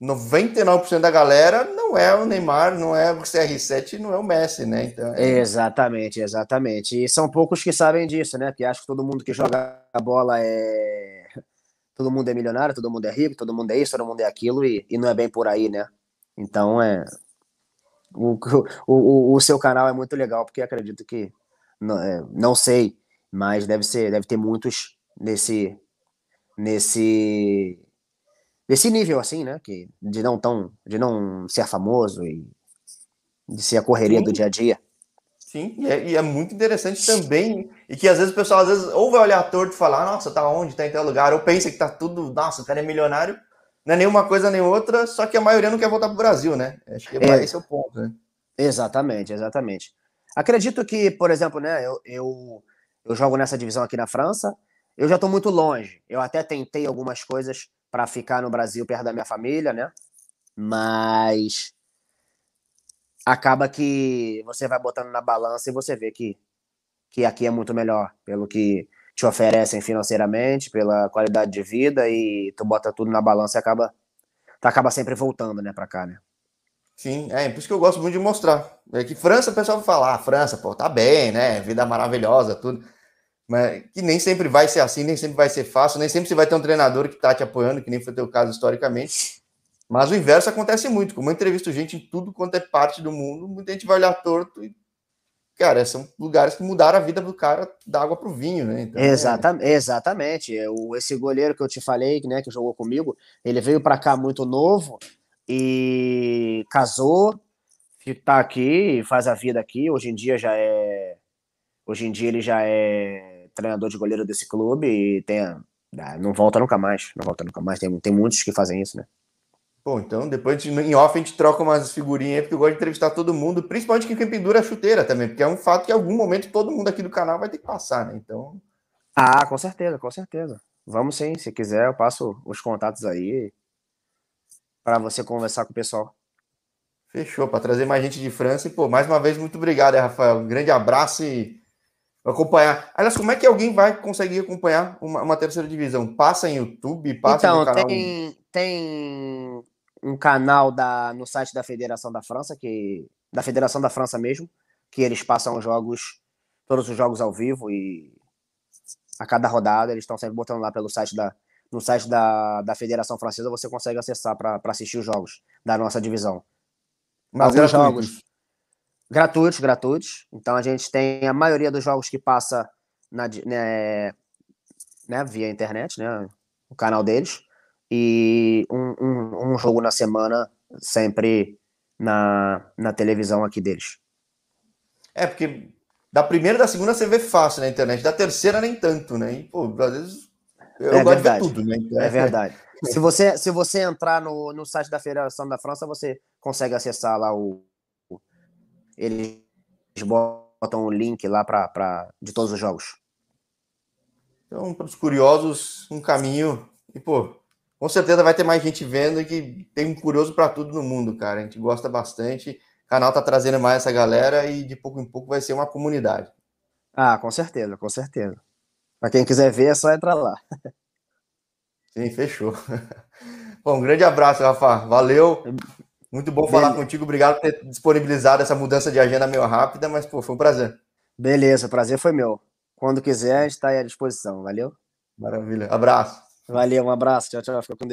99% da galera não é o Neymar, não é o CR7, não é o Messi, né? Então, é... Exatamente, exatamente. E são poucos que sabem disso, né? Porque acho que todo mundo que joga a bola é. Todo mundo é milionário, todo mundo é rico, todo mundo é isso, todo mundo é aquilo, e, e não é bem por aí, né? Então é. O, o, o, seu canal é muito legal, porque acredito que. Não, é, não sei, mas deve ser, deve ter muitos nesse. nesse desse nível assim, né? Que, de não tão, de não ser famoso e de ser a correria Sim. do dia a dia. Sim, e é, e é, muito interessante também, e que às vezes o pessoal às vezes ou vai olhar torto e falar, nossa, tá onde, tá em tal lugar, ou pensa que tá tudo, nossa, o cara é milionário, não é nenhuma coisa nem outra, só que a maioria não quer voltar pro Brasil, né? Acho que é, esse é o ponto, né? Exatamente, exatamente. Acredito que, por exemplo, né, eu, eu, eu jogo nessa divisão aqui na França, eu já estou muito longe. Eu até tentei algumas coisas para ficar no Brasil perto da minha família, né? Mas acaba que você vai botando na balança e você vê que, que aqui é muito melhor, pelo que te oferecem financeiramente, pela qualidade de vida e tu bota tudo na balança e acaba tu acaba sempre voltando, né, para cá, né? Sim, é por isso que eu gosto muito de mostrar. É que França, o pessoal vai falar, ah, França, pô, tá bem, né? Vida maravilhosa, tudo mas que nem sempre vai ser assim, nem sempre vai ser fácil, nem sempre você vai ter um treinador que está te apoiando, que nem foi o teu caso historicamente. Mas o inverso acontece muito. Como eu entrevisto gente em tudo quanto é parte do mundo, muita gente vai olhar torto e, cara, são lugares que mudaram a vida do cara da água para o vinho, né? Então, Exata é... Exatamente. O, esse goleiro que eu te falei, né, que jogou comigo, ele veio para cá muito novo e casou, está aqui, faz a vida aqui. Hoje em dia já é. Hoje em dia ele já é treinador de goleiro desse clube e tem, ah, não volta nunca mais, não volta nunca mais. Tem, tem muitos que fazem isso, né? Bom, então depois em off a gente troca umas figurinhas aí, porque eu gosto de entrevistar todo mundo, principalmente quem pendura a chuteira também, porque é um fato que em algum momento todo mundo aqui do canal vai ter que passar, né? Então. Ah, com certeza, com certeza. Vamos sim, se quiser, eu passo os contatos aí para você conversar com o pessoal. Fechou, para trazer mais gente de França. E, pô, mais uma vez, muito obrigado, Rafael. Um grande abraço e acompanhar. Aliás, como é que alguém vai conseguir acompanhar uma, uma terceira divisão? Passa em YouTube, passa então, no canal. Tem, tem um canal da, no site da Federação da França, que da Federação da França mesmo, que eles passam jogos, todos os jogos ao vivo e a cada rodada eles estão sempre botando lá pelo site da no site da, da Federação Francesa você consegue acessar para assistir os jogos da nossa divisão. Mas Alguns jogos gratuitos, gratuitos. Então a gente tem a maioria dos jogos que passa na, né, né, via internet, né, o canal deles, e um, um, um, jogo na semana sempre na, na televisão aqui deles. É, porque da primeira e da segunda você vê fácil na internet, da terceira nem tanto, né? E, pô, às vezes eu é gosto verdade. de ver tudo, né? É verdade. se, você, se você entrar no, no site da Federação da França, você consegue acessar lá o. Eles botam o link lá pra, pra, de todos os jogos. Então, para os curiosos, um caminho. E, pô, com certeza vai ter mais gente vendo e que tem um curioso para tudo no mundo, cara. A gente gosta bastante. O canal tá trazendo mais essa galera e de pouco em pouco vai ser uma comunidade. Ah, com certeza, com certeza. Para quem quiser ver, é só entrar lá. Sim, fechou. Bom, um grande abraço, Rafa. Valeu. Muito bom falar Beleza. contigo. Obrigado por ter disponibilizado essa mudança de agenda meio rápida, mas pô, foi um prazer. Beleza, o prazer foi meu. Quando quiser, a gente está à disposição. Valeu? Maravilha. Abraço. Valeu, um abraço. Tchau, tchau. Fica com Deus.